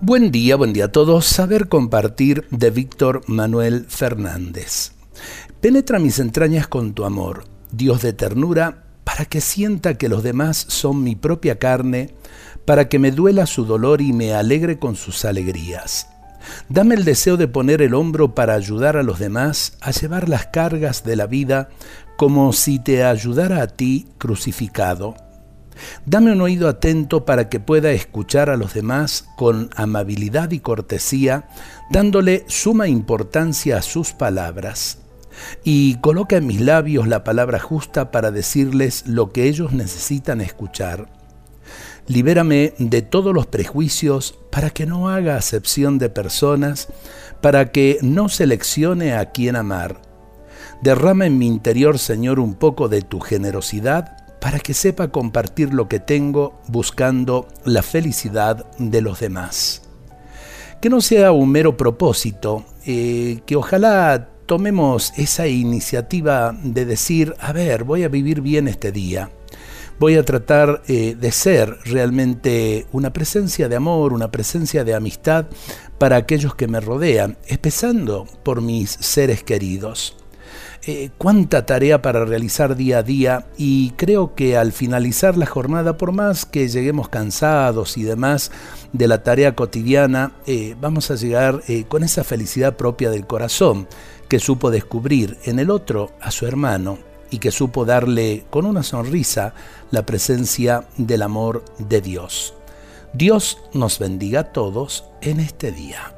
Buen día, buen día a todos. Saber compartir de Víctor Manuel Fernández. Penetra mis entrañas con tu amor, Dios de ternura, para que sienta que los demás son mi propia carne, para que me duela su dolor y me alegre con sus alegrías. Dame el deseo de poner el hombro para ayudar a los demás a llevar las cargas de la vida como si te ayudara a ti crucificado Dame un oído atento para que pueda escuchar a los demás con amabilidad y cortesía, dándole suma importancia a sus palabras. Y coloca en mis labios la palabra justa para decirles lo que ellos necesitan escuchar. Libérame de todos los prejuicios para que no haga acepción de personas, para que no seleccione a quien amar. Derrama en mi interior, Señor, un poco de tu generosidad para que sepa compartir lo que tengo buscando la felicidad de los demás. Que no sea un mero propósito, eh, que ojalá tomemos esa iniciativa de decir, a ver, voy a vivir bien este día, voy a tratar eh, de ser realmente una presencia de amor, una presencia de amistad para aquellos que me rodean, empezando por mis seres queridos. Eh, cuánta tarea para realizar día a día y creo que al finalizar la jornada, por más que lleguemos cansados y demás de la tarea cotidiana, eh, vamos a llegar eh, con esa felicidad propia del corazón que supo descubrir en el otro a su hermano y que supo darle con una sonrisa la presencia del amor de Dios. Dios nos bendiga a todos en este día.